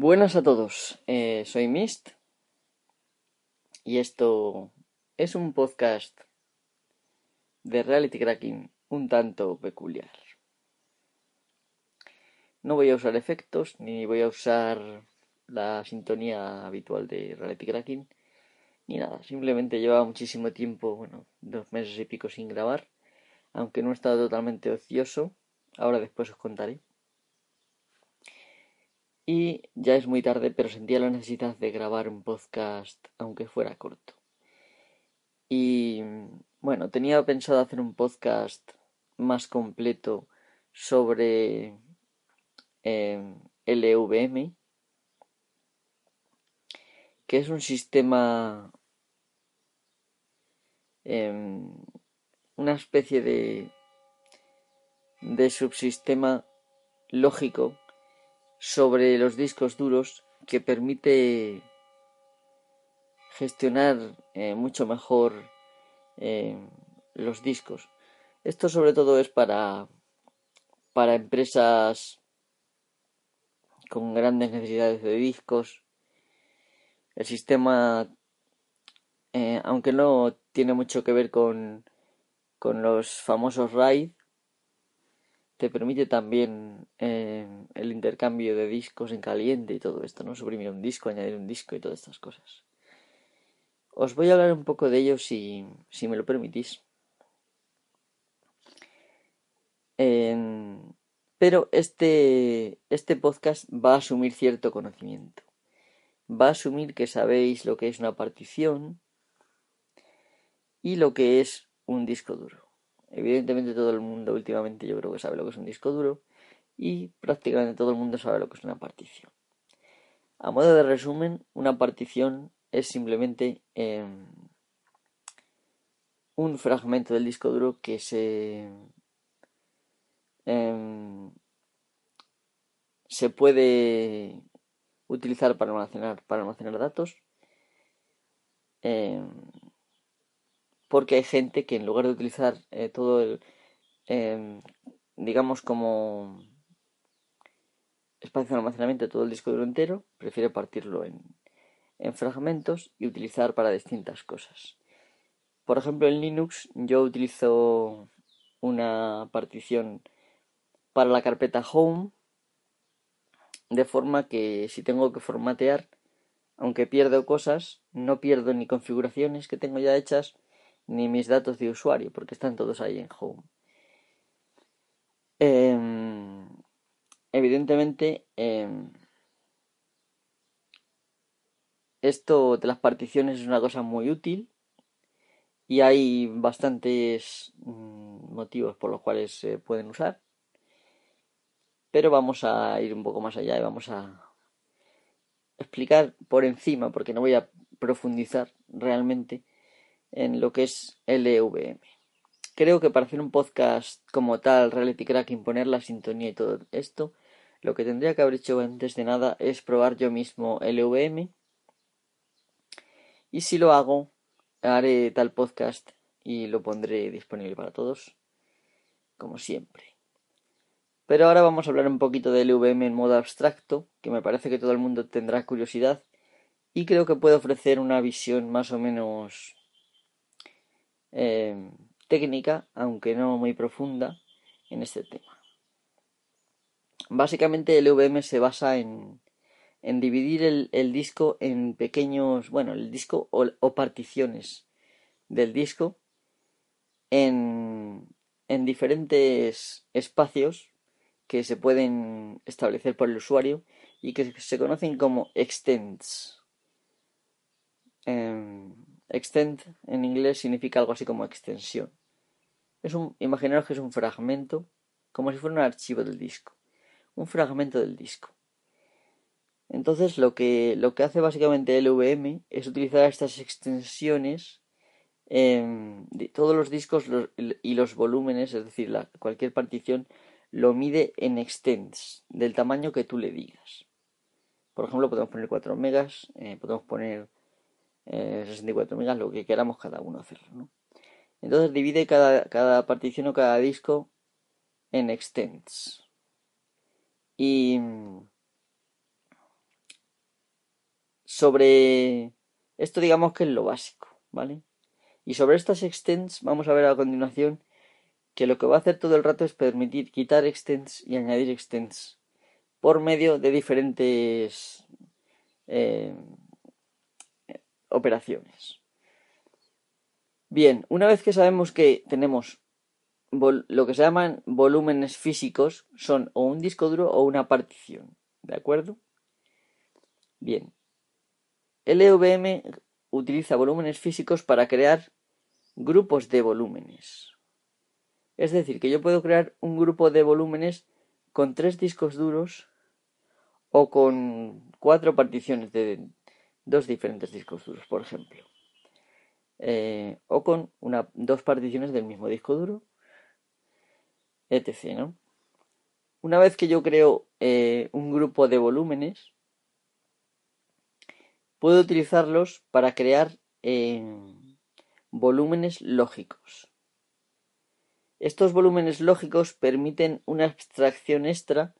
Buenas a todos, eh, soy Mist y esto es un podcast de reality cracking un tanto peculiar. No voy a usar efectos ni voy a usar la sintonía habitual de reality cracking ni nada, simplemente lleva muchísimo tiempo, bueno, dos meses y pico sin grabar, aunque no he estado totalmente ocioso, ahora después os contaré. Y ya es muy tarde, pero sentía la necesidad de grabar un podcast, aunque fuera corto. Y bueno, tenía pensado hacer un podcast más completo sobre eh, LVM, que es un sistema, em, una especie de, de subsistema lógico sobre los discos duros que permite gestionar eh, mucho mejor eh, los discos. Esto sobre todo es para, para empresas con grandes necesidades de discos. El sistema, eh, aunque no tiene mucho que ver con, con los famosos RAID, te permite también eh, el intercambio de discos en caliente y todo esto, ¿no? Suprimir un disco, añadir un disco y todas estas cosas. Os voy a hablar un poco de ello si, si me lo permitís. pero este, este podcast va a asumir cierto conocimiento. Va a asumir que sabéis lo que es una partición y lo que es un disco duro. Evidentemente todo el mundo últimamente yo creo que sabe lo que es un disco duro y prácticamente todo el mundo sabe lo que es una partición. A modo de resumen, una partición es simplemente em, un fragmento del disco duro que se em, se puede utilizar para almacenar para almacenar datos em, porque hay gente que en lugar de utilizar eh, todo el, em, digamos como espacio de almacenamiento todo el disco duro entero, prefiere partirlo en, en fragmentos y utilizar para distintas cosas. Por ejemplo, en Linux yo utilizo una partición para la carpeta Home, de forma que si tengo que formatear, aunque pierdo cosas, no pierdo ni configuraciones que tengo ya hechas, ni mis datos de usuario, porque están todos ahí en Home. Em, evidentemente, em, esto de las particiones es una cosa muy útil y hay bastantes mm, motivos por los cuales se pueden usar. Pero vamos a ir un poco más allá y vamos a explicar por encima, porque no voy a profundizar realmente en lo que es LVM. Creo que para hacer un podcast como tal, Reality Crack, imponer la sintonía y todo esto, lo que tendría que haber hecho antes de nada es probar yo mismo LVM. Y si lo hago, haré tal podcast y lo pondré disponible para todos, como siempre. Pero ahora vamos a hablar un poquito de LVM en modo abstracto, que me parece que todo el mundo tendrá curiosidad y creo que puede ofrecer una visión más o menos eh, técnica, aunque no muy profunda, en este tema. Básicamente el VM se basa en, en dividir el, disco en pequeños, bueno, el disco o, particiones del disco en, en diferentes espacios que se pueden establecer por el usuario y que se conocen como extents. Em, Extend en inglés significa algo así como extensión. Es un, imaginaros que es un fragmento, como si fuera un archivo del disco. Un fragmento del disco. Entonces lo que, lo que hace básicamente LVM es utilizar estas extensiones de todos los discos y los volúmenes, es decir, cualquier partición, lo mide en extents, del tamaño que tú le digas. Por ejemplo, podemos poner 4 megas, eh, podemos poner 64 eh, megas, lo que queramos cada uno hacer. ¿no? Entonces divide cada, cada partición o cada disco en extents. Y sobre esto digamos que es lo básico, ¿vale? Y sobre estas extends vamos a ver a continuación que lo que va a hacer todo el rato es permitir quitar extends y añadir extends por medio de diferentes eh, operaciones. Bien, una vez que sabemos que tenemos lo que se llaman volúmenes físicos, son o un disco duro o una partición, ¿de acuerdo? Bien, LVM utiliza volúmenes físicos para crear grupos de volúmenes. Es decir, que yo puedo crear un grupo de volúmenes con tres discos duros o con cuatro particiones de dos diferentes discos duros, por ejemplo. Eh, o con una, dos particiones del mismo disco duro, etc. Una vez que yo creo eh, un grupo de volúmenes, puedo utilizarlos para crear eh, volúmenes lógicos. Estos volúmenes lógicos permiten una abstracción extra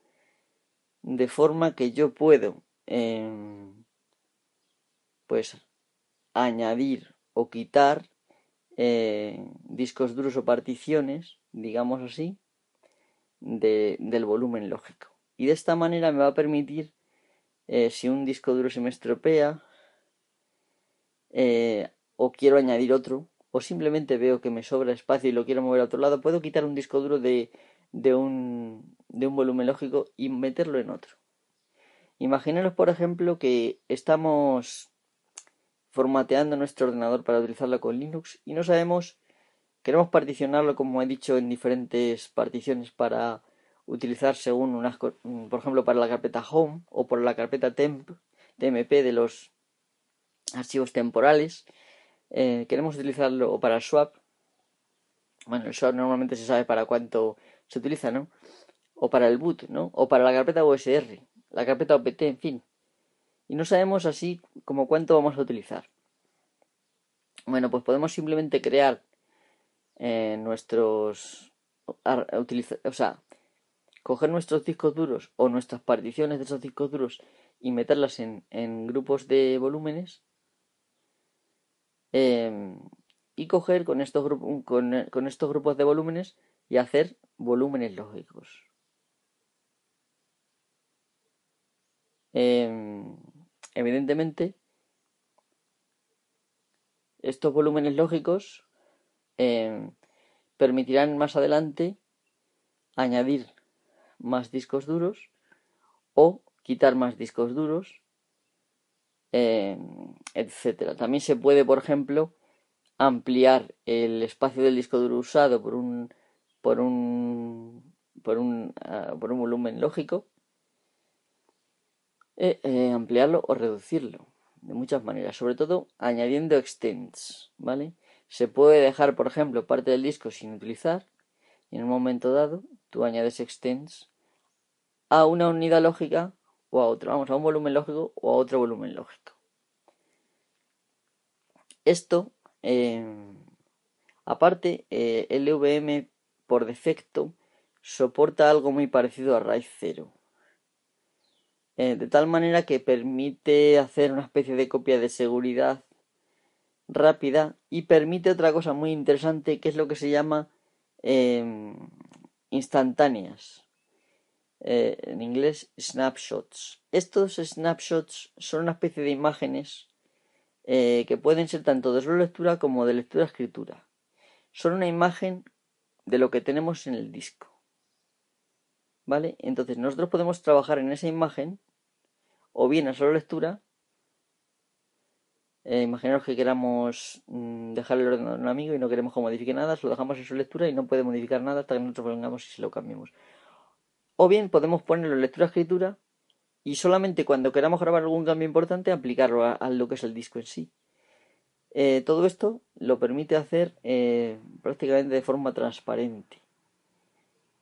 de forma que yo puedo em, pues añadir o quitar eh, discos duros o particiones, digamos así, del volumen lógico. Y de esta manera me va a permitir, eh, si un disco duro se me estropea, eh, o quiero añadir otro, o simplemente veo que me sobra espacio y lo quiero mover a otro lado, puedo quitar un disco duro de, de, un, de un volumen lógico y meterlo en otro. Imaginaros, por ejemplo, que estamos formateando nuestro ordenador para utilizarlo con Linux y no sabemos, queremos particionarlo, como he dicho, en diferentes particiones para utilizar según unas, por ejemplo, para la carpeta Home o por la carpeta temp, tmp de los archivos temporales eh, queremos utilizarlo o para el swap, bueno, el swap normalmente se sabe para cuánto se utiliza, ¿no? O para el boot, ¿no? O para la carpeta USR, la carpeta OPT, en fin. Y no sabemos así como cuánto vamos a utilizar. Bueno, pues podemos simplemente crear eh, nuestros... o sea, coger nuestros discos duros o nuestras particiones de esos discos duros y meterlas en, en grupos de volúmenes Em, y coger con estos, grupos, con, estos grupos de volúmenes y hacer volúmenes lógicos. Em, evidentemente, estos volúmenes lógicos em, permitirán más adelante añadir más discos duros o quitar más discos duros eh, etcétera. También se puede, por ejemplo, ampliar el espacio del disco duro usado por un por un por un, ah, por un volumen lógico eh, eh, ampliarlo o reducirlo de muchas maneras sobre todo añadiendo extends vale se puede dejar por ejemplo parte del disco sin utilizar y en un momento dado tú añades extends a una unidad lógica o a otro, vamos, a un volumen lógico o a otro volumen lógico. Esto, em, aparte, eh, LVM por defecto soporta algo muy parecido a raíz cero. Eh, de tal manera que permite hacer una especie de copia de seguridad rápida y permite otra cosa muy interesante que es lo que se llama em, instantáneas. Eh, en inglés snapshots. Estos snapshots son una especie de imágenes eh, que pueden ser tanto de solo lectura como de lectura-escritura. Son una imagen de lo que tenemos en el disco. ¿Vale? Entonces nosotros podemos trabajar en esa imagen o bien a solo lectura. Eh, imaginaros que queramos mm, dejar el ordenador a un amigo y no queremos que modifique nada, se lo dejamos en su lectura y no puede modificar nada hasta que nosotros vengamos y se lo cambiemos. O bien podemos ponerlo en lectura-escritura y solamente cuando queramos grabar algún cambio importante aplicarlo a, lo que es el disco en sí. Eh, todo esto lo permite hacer eh, prácticamente de forma transparente.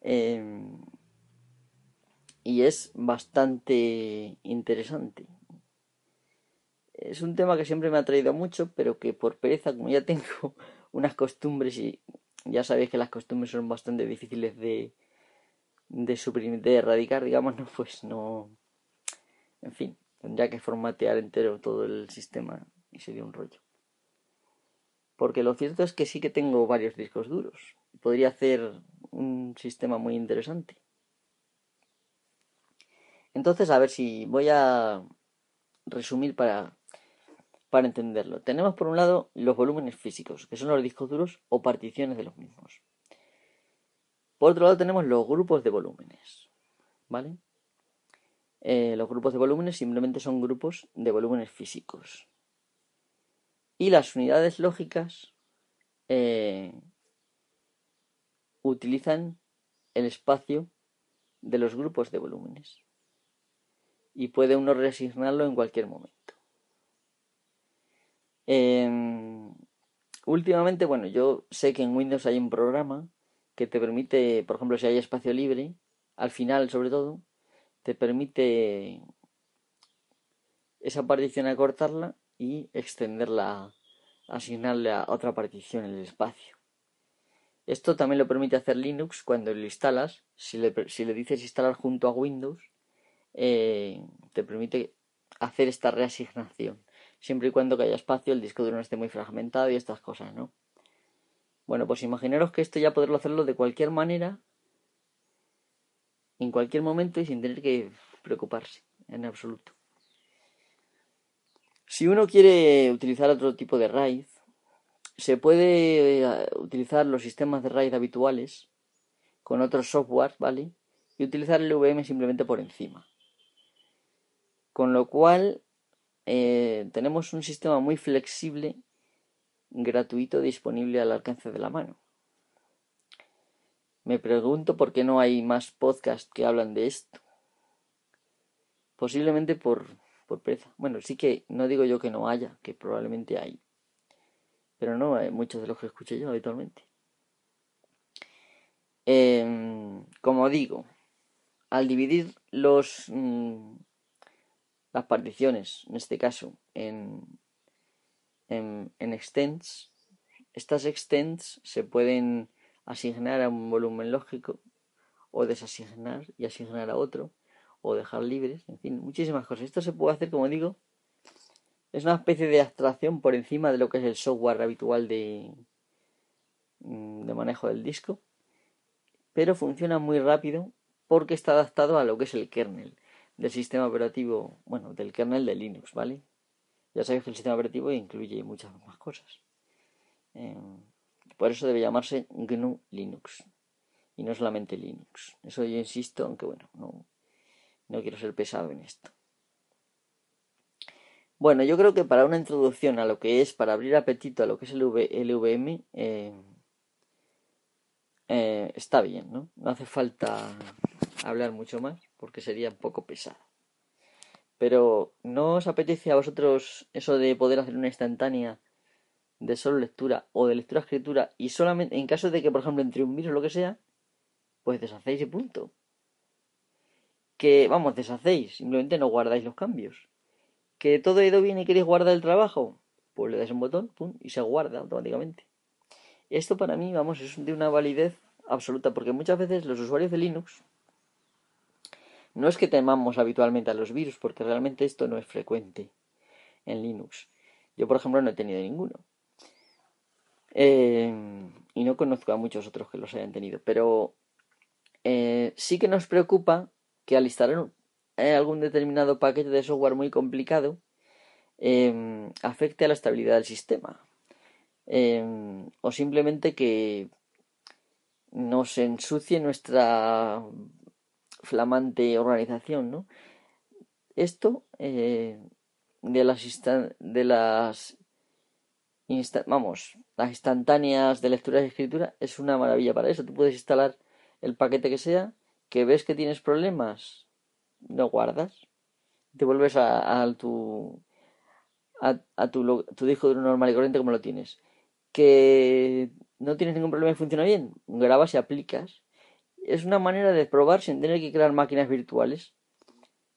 Em, y es bastante interesante. Es un tema que siempre me ha traído mucho, pero que por pereza, como ya tengo unas costumbres y ya sabéis que las costumbres son bastante difíciles de, de suprimir, de erradicar, digamos, no, pues no. En fin, Tendría que formatear entero todo el sistema y sería un rollo. Porque lo cierto es que sí que tengo varios discos duros. Podría hacer un sistema muy interesante. Entonces, a ver si voy a resumir para, para entenderlo. Tenemos por un lado los volúmenes físicos, que son los discos duros o particiones de los mismos. Por otro lado tenemos los grupos de volúmenes. ¿Vale? Eh, los grupos de volúmenes simplemente son grupos de volúmenes físicos. Y las unidades lógicas eh, utilizan el espacio de los grupos de volúmenes. Y puede uno reasignarlo en cualquier momento. Em, últimamente, bueno, yo sé que en Windows hay un programa que te permite, por ejemplo, si hay espacio libre, al final sobre todo, te permite esa partición acortarla y extenderla, asignarle a otra partición el espacio. Esto también lo permite hacer Linux cuando lo instalas. Si le, si le dices instalar junto a Windows, eh, te permite hacer esta reasignación. Siempre y cuando haya espacio, el disco duro no esté muy fragmentado y estas cosas, ¿no? Bueno, pues imaginaros que esto ya poderlo hacerlo de cualquier manera, en cualquier momento y sin tener que preocuparse en absoluto. Si uno quiere utilizar otro tipo de RAID, se puede eh, utilizar los sistemas de RAID habituales con otros software, ¿vale? Y utilizar el VM simplemente por encima. Con lo cual eh, tenemos un sistema muy flexible, gratuito, disponible al alcance de la mano. Me pregunto por qué no hay más podcasts que hablan de esto. Posiblemente por por. Bueno, sí que no digo yo que no haya, que probablemente hay. Pero no hay muchos de los que escuché yo habitualmente. Em, como digo, al dividir los mm, las particiones, en este caso, en, en, en extents, estas extents se pueden asignar a un volumen lógico o desasignar y asignar a otro o dejar libres, en fin, muchísimas cosas. Esto se puede hacer, como digo, es una especie de abstracción por encima de lo que es el software habitual de, de manejo del disco, pero funciona muy rápido porque está adaptado a lo que es el kernel del sistema operativo, bueno, del kernel de Linux, ¿vale? Ya sabéis que el sistema operativo incluye muchas más cosas. Em, por eso debe llamarse GNU Linux y no solamente Linux. Eso yo insisto, aunque bueno, no, no quiero ser pesado en esto. Bueno, yo creo que para una introducción a lo que es, para abrir apetito a lo que es el, VM, eh, eh, está bien, ¿no? No hace falta hablar mucho más porque sería un poco pesado. Pero ¿no os apetece a vosotros eso de poder hacer una instantánea de solo lectura o de lectura-escritura y solamente en caso de que, por ejemplo, entre un virus o lo que sea, pues deshacéis y punto? que, vamos, deshacéis, simplemente no guardáis los cambios. Que todo ha ido bien y queréis guardar el trabajo, pues le dais un botón, pum, y se guarda automáticamente. Esto para mí, vamos, es de una validez absoluta, porque muchas veces los usuarios de Linux no es que temamos habitualmente a los virus, porque realmente esto no es frecuente en Linux. Yo, por ejemplo, no he tenido ninguno. Eh, y no conozco a muchos otros que los hayan tenido, pero eh, sí que nos preocupa que al instalar eh, algún determinado paquete de software muy complicado afecte a la estabilidad del sistema. Em, o simplemente que nos ensucie nuestra flamante organización, ¿no? Esto eh, de las de las vamos, las instantáneas de lectura y escritura es una maravilla para eso. Tú puedes instalar el paquete que sea que ves que tienes problemas, no guardas, te vuelves a, tu a, tu, tu disco duro normal y corriente como lo tienes. Que no tienes ningún problema y funciona bien, grabas y aplicas. Es una manera de probar sin tener que crear máquinas virtuales,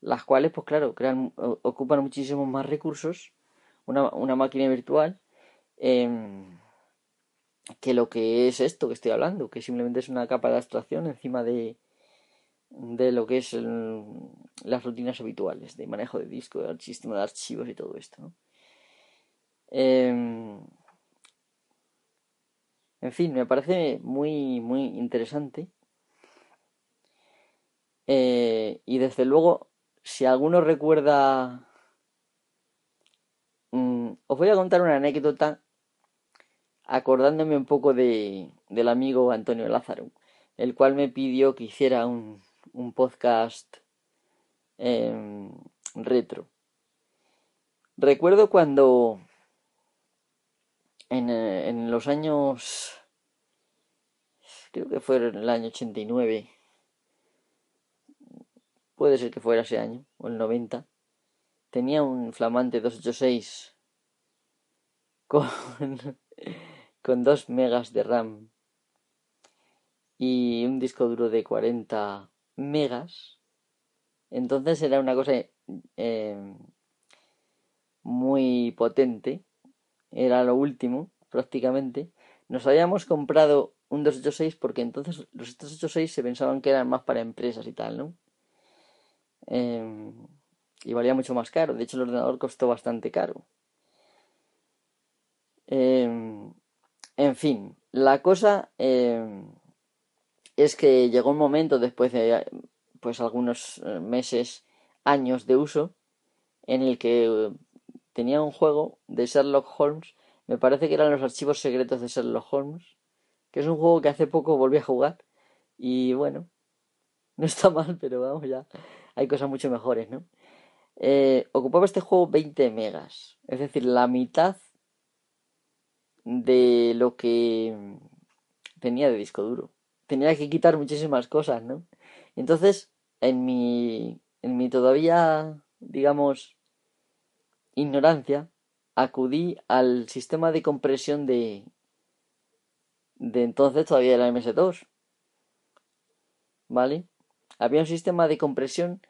las cuales, pues claro, crean, ocupan muchísimos más recursos, una, una máquina virtual, em, que lo que es esto que estoy hablando, que simplemente es una capa de abstracción encima de, de lo que es las rutinas habituales de manejo de disco, el sistema de archivos y todo esto. Em, en fin, me parece muy, muy interesante. Y desde luego, si alguno recuerda... Mm, os voy a contar una anécdota acordándome un poco de, del amigo Antonio Lázaro, el cual me pidió que hiciera un, un podcast em, retro. Recuerdo cuando en, eh, en, los años, creo que fue en el año 89, puede ser que fuera ese año, o el 90, tenía un flamante 286 con, con 2 megas de RAM y un disco duro de 40 megas. Entonces era una cosa eh, muy potente. Era lo último, prácticamente. Nos habíamos comprado un 286 porque entonces los 286 se pensaban que eran más para empresas y tal, ¿no? Em, y valía mucho más caro. De hecho, el ordenador costó bastante caro. Em, en fin, la cosa em, es que llegó un momento después de pues algunos eh, meses, años de uso, en el que tenía un juego de Sherlock Holmes, me parece que eran los archivos secretos de Sherlock Holmes, que es un juego que hace poco volví a jugar y bueno, no está mal, pero vamos ya, hay cosas mucho mejores, ¿no? Eh, ocupaba este juego 20 megas, es decir, la mitad de lo que tenía de disco duro tenía que quitar muchísimas cosas, ¿no? Entonces, en mi, en mi todavía, digamos, ignorancia, acudí al sistema de compresión de, de entonces todavía era MS2. ¿Vale? Había un sistema de compresión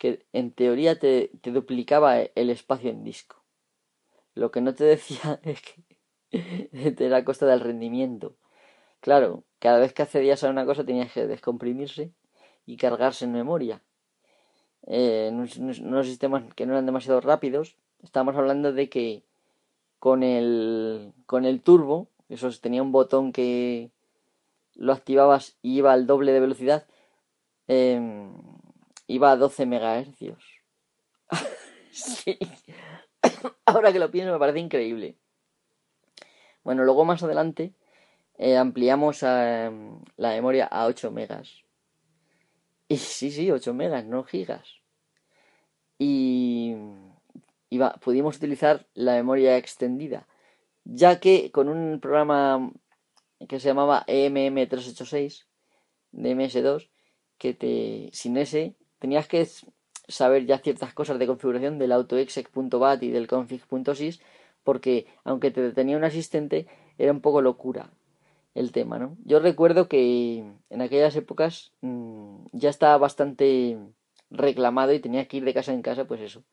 que en teoría te, te duplicaba el espacio en disco. Lo que no te decía es que era a costa del rendimiento. Claro, cada vez que accedías a una cosa tenías que descomprimirse y cargarse en memoria. Eh, en sistemas que no eran demasiado rápidos, estábamos hablando de que con el, con el turbo, eso tenía un botón que lo activabas y iba al doble de velocidad, em, iba a 12 MHz. sí. Ahora que lo pienso me parece increíble. Bueno, luego más adelante eh, ampliamos em, la memoria a 8 megas. Y sí, sí, 8 megas, no gigas. Y, pudimos utilizar la memoria extendida, ya que con un programa que se llamaba EMM386 de MS2, que te, sin ese tenías que saber ya ciertas cosas de configuración del autoexec.bat y del config.sys, porque aunque te tenía un asistente, era un poco locura el tema, ¿no? Yo recuerdo que en aquellas épocas mm, ya estaba bastante reclamado y tenía que ir de casa en casa, pues eso,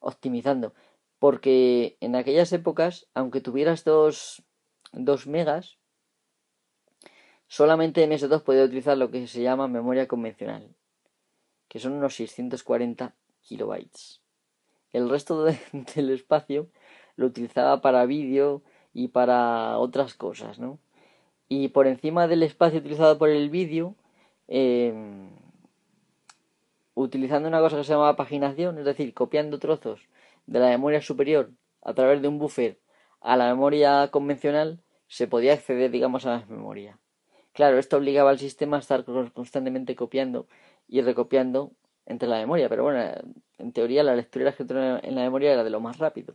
optimizando. Porque en aquellas épocas, aunque tuvieras dos, dos megas, solamente en ese 2 podía utilizar lo que se llama memoria convencional, que son unos 640 kilobytes. El resto del espacio lo utilizaba para vídeo y para otras cosas, ¿no? y por encima del espacio utilizado por el vídeo, em, utilizando una cosa que se llama paginación, es decir, copiando trozos de la memoria superior a través de un buffer a la memoria convencional, se podía acceder, digamos, a la memoria. Claro, esto obligaba al sistema a estar constantemente copiando y recopiando entre la memoria, pero bueno, en teoría la lectura y la en la memoria era de lo más rápido.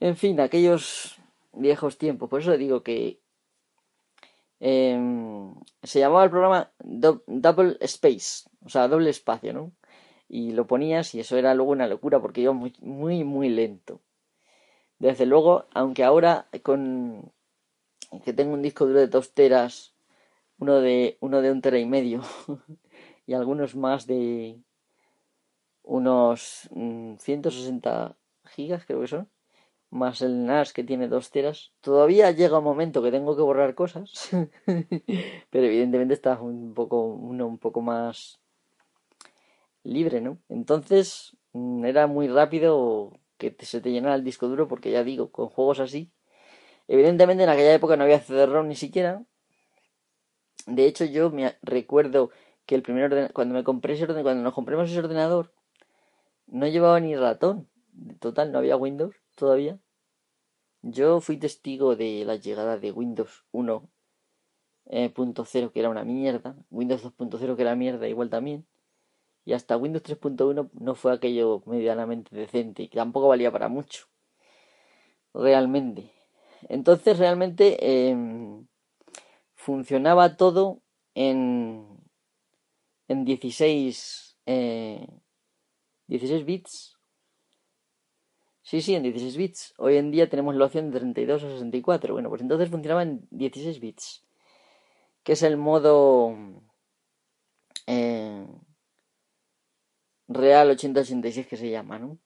En fin, aquellos viejos tiempos. Por eso digo que em, se llamaba el programa Double Space, o sea, doble espacio, ¿no? Y lo ponías y eso era luego una locura porque iba muy, muy, muy lento. Desde luego, aunque ahora con que tengo un disco duro de dos teras, uno de, uno de un tera y medio y algunos más de unos 160 mm, gigas creo que son más el NAS que tiene 2 teras. Todavía llega un momento que tengo que borrar cosas, pero evidentemente está un poco, uno un poco más libre, ¿no? Entonces mm, era muy rápido que se te llenara el disco duro porque ya digo, con juegos así, evidentemente en aquella época no había CD-ROM ni siquiera. De hecho yo me recuerdo que el primer cuando me compré ese ordenador, cuando nos compramos ese ordenador, no llevaba ni ratón. Total, no había Windows todavía. Yo fui testigo de la llegada de Windows 1.0, eh, que era una mierda, Windows 2.0, que era mierda igual también, y hasta Windows 3.1 no fue aquello medianamente decente, que tampoco valía para mucho, realmente. Entonces, realmente em, funcionaba todo en, en 16, 16 eh, bits Sí, sí, en 16 bits. Hoy en día tenemos la opción de 32 o 64. Bueno, pues entonces funcionaba en 16 bits. Que es el modo eh, real 8086 que se llama, ¿no?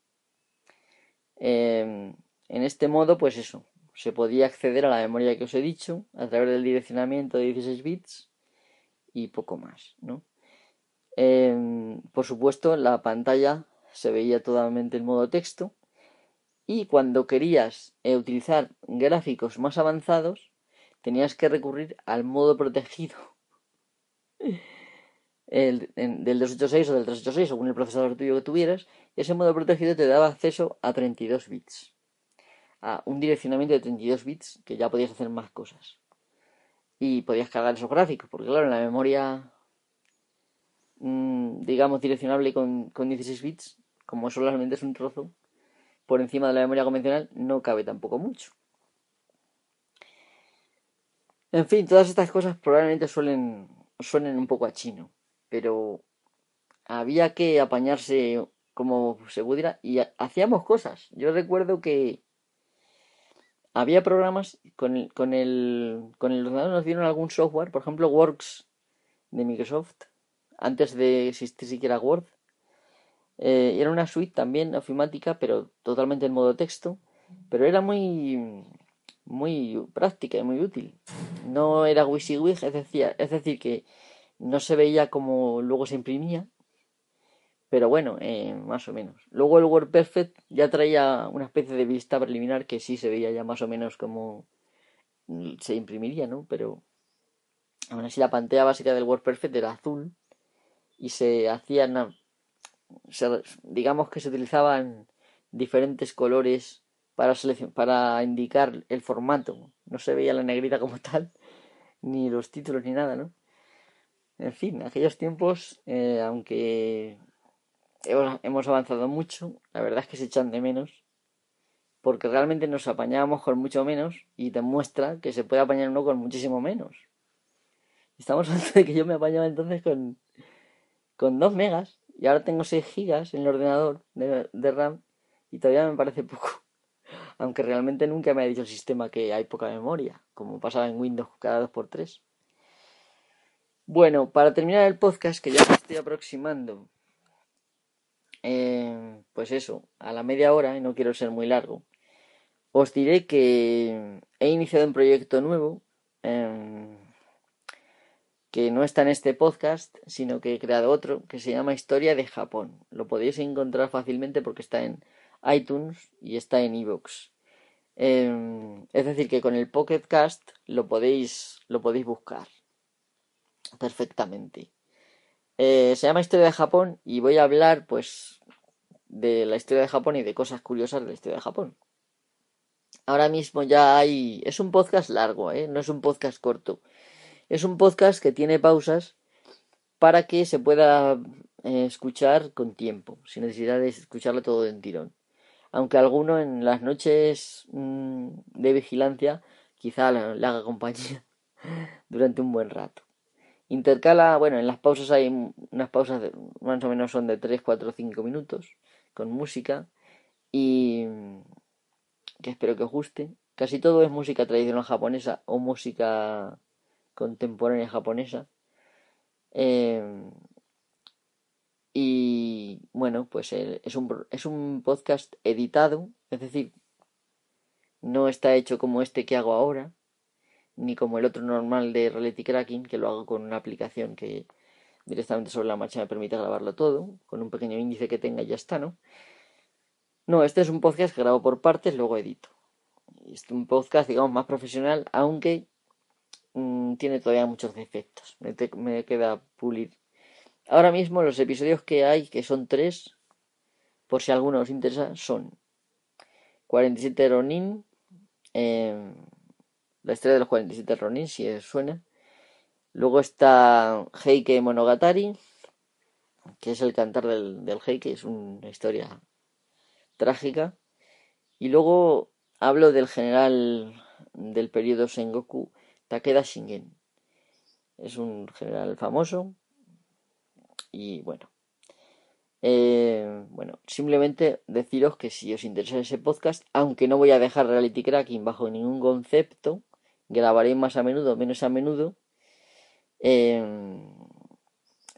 Eh, en este modo, pues eso, se podía acceder a la memoria que os he dicho a través del direccionamiento de 16 bits y poco más, ¿no? Eh, por supuesto, la pantalla se veía totalmente en modo texto y cuando querías eh, utilizar gráficos más avanzados tenías que recurrir al modo protegido el, del 286 o del 386 según el procesador tuyo que tuvieras ese modo protegido te daba acceso a 32 bits un direccionamiento de 32 bits que ya podías hacer más cosas y podías cargar esos gráficos porque claro en la memoria mmm, digamos direccionable con, con 16 bits como solamente es un trozo por encima de la memoria convencional no cabe tampoco mucho. En fin, todas estas cosas probablemente suelen, suenen un poco a chino, pero había que apañarse como se pudiera y hacíamos cosas. Yo recuerdo que había programas con el, con el, con el ordenador nos dieron algún software, por ejemplo Works de Microsoft, antes de existir siquiera Word, eh, era una suite también ofimática, pero totalmente en modo texto. Pero era muy, muy práctica y muy útil. No era WYSIWYG, es decir, es decir, que no se veía como luego se imprimía, pero bueno, eh, más o menos. Luego el WordPerfect ya traía una especie de vista preliminar que sí se veía ya más o menos como se imprimiría, ¿no? Pero aún así la pantalla básica del WordPerfect era azul y se hacían digamos que se utilizaban diferentes colores para, para indicar el formato. No se veía la negrita como tal, ni los títulos ni nada, ¿no? En fin, aquellos tiempos, eh, aunque hemos, avanzado mucho, la verdad es que se echan de menos, porque realmente nos apañábamos con mucho menos y demuestra que se puede apañar uno con muchísimo menos. Estamos hablando de que yo me apañaba entonces con, con 2 megas y ahora tengo 6 gigas en el ordenador de, RAM y todavía me parece poco. Aunque realmente nunca me ha dicho el sistema que hay poca memoria, como pasaba en Windows cada 2x3. Bueno, para terminar el podcast, que ya me estoy aproximando, eh, pues eso, a la media hora, y no quiero ser muy largo, os diré que he iniciado un proyecto nuevo. Eh, que no está en este podcast, sino que he creado otro que se llama Historia de Japón. Lo podéis encontrar fácilmente porque está en iTunes y está en iVoox. Em, es decir, que con el Pocket Cast lo podéis, lo podéis buscar perfectamente. Eh, se llama Historia de Japón y voy a hablar, pues, de la historia de Japón y de cosas curiosas de la historia de Japón. Ahora mismo ya hay. Es un podcast largo, ¿eh? No es un podcast corto. Es un podcast que tiene pausas para que se pueda eh, escuchar con tiempo, sin necesidad de escucharlo todo de tirón. Aunque alguno en las noches mm, de vigilancia quizá le, haga compañía durante un buen rato. Intercala, bueno, en las pausas hay unas pausas de, más o menos son de 3, 4, 5 minutos con música y que espero que os guste. Casi todo es música tradicional japonesa o música contemporánea japonesa. Em, y bueno, pues es un, es un podcast editado, es decir, no está hecho como este que hago ahora, ni como el otro normal de Reality Cracking, que lo hago con una aplicación que directamente sobre la marcha me permite grabarlo todo, con un pequeño índice que tenga y ya está, ¿no? No, este es un podcast que grabo por partes, luego edito. Es un podcast, digamos, más profesional, aunque mm, tiene todavía muchos defectos. Me, me, queda pulir. Ahora mismo los episodios que hay, que son tres, por si alguno os interesa, son 47 Ronin, eh, la historia de los 47 Ronin, si suena. Luego está Heike Monogatari, que es el cantar del, del Heike, es una historia trágica. Y luego hablo del general del periodo Sengoku, Takeda Shingen. Es un general famoso. Y bueno. Eh, bueno, simplemente deciros que si os interesa ese podcast, aunque no voy a dejar Reality Cracking bajo ningún concepto, grabaré más a menudo, menos a menudo. Eh,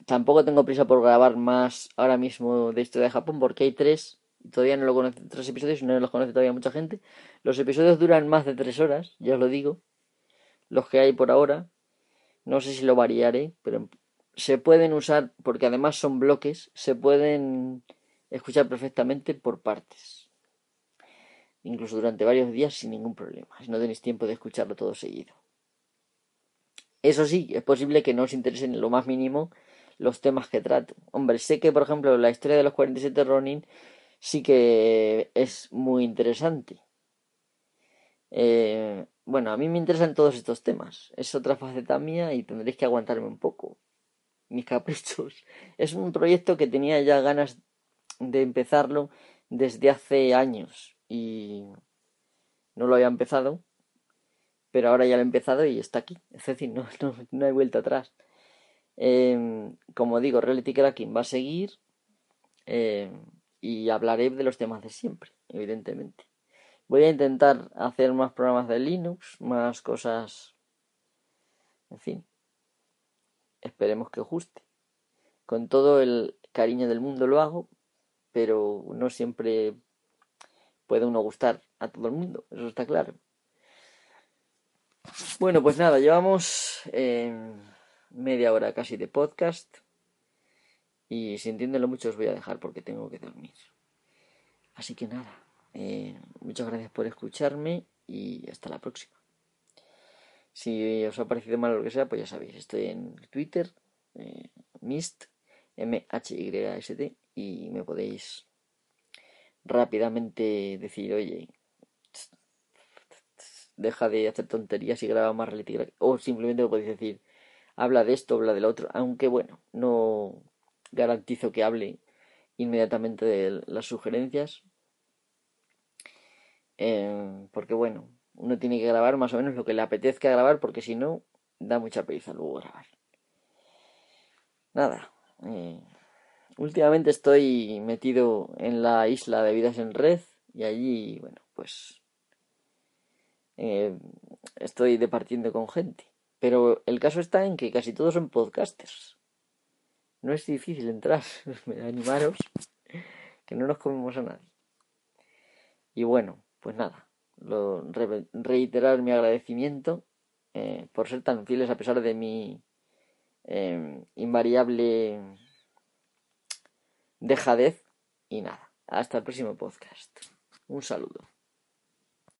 tampoco tengo prisa por grabar más ahora mismo de esto de Japón porque hay tres todavía no lo conoce tres episodios no los conoce todavía mucha gente. Los episodios duran más de tres horas, ya os lo digo. Los que hay por ahora. No sé si lo variaré, pero se pueden usar, porque además son bloques, se pueden escuchar perfectamente por partes. Incluso durante varios días sin ningún problema, si no tenéis tiempo de escucharlo todo seguido. Eso sí, es posible que no os interesen en lo más mínimo los temas que trato. Hombre, sé que, por ejemplo, la historia de los 47 Ronin sí que es muy interesante. Eh, bueno, a mí me interesan todos estos temas. Es otra faceta mía y tendréis que aguantarme un poco. Mis caprichos. Es un proyecto que tenía ya ganas de empezarlo desde hace años y no lo había empezado, pero ahora ya lo he empezado y está aquí. Es decir, no, no, no hay vuelta atrás. Eh, como digo, Reality Cracking va a seguir. Eh, y hablaré de los temas de siempre, evidentemente. Voy a intentar hacer más programas de Linux, más cosas, en fin, esperemos que guste. Con todo el cariño del mundo lo hago, pero no siempre puede uno gustar a todo el mundo, eso está claro. Bueno, pues nada, llevamos eh, media hora casi de podcast. Y sintiéndolo mucho os voy a dejar porque tengo que dormir. Así que nada, eh, muchas gracias por escucharme y hasta la próxima. Si os ha parecido mal lo que sea, pues ya sabéis, estoy en Twitter, eh, Mist, M-H-Y-S-T, y me podéis rápidamente decir, oye, deja de hacer tonterías y graba más reality. O simplemente me podéis decir, habla de esto, habla del otro. Aunque bueno, no, garantizo que hable inmediatamente de las sugerencias. Eh, porque bueno, uno tiene que grabar más o menos lo que le apetezca grabar porque si no, da mucha pereza luego grabar. Nada. Eh, últimamente estoy metido en la isla de vidas en red y allí, bueno, pues eh, estoy departiendo con gente. Pero el caso está en que casi todos son podcasters. No es difícil entrar, animaros, que no nos comemos a nadie. Y bueno, pues nada, lo, reiterar mi agradecimiento eh, por ser tan fieles a pesar de mi em, invariable dejadez. Y nada, hasta el próximo podcast. Un saludo.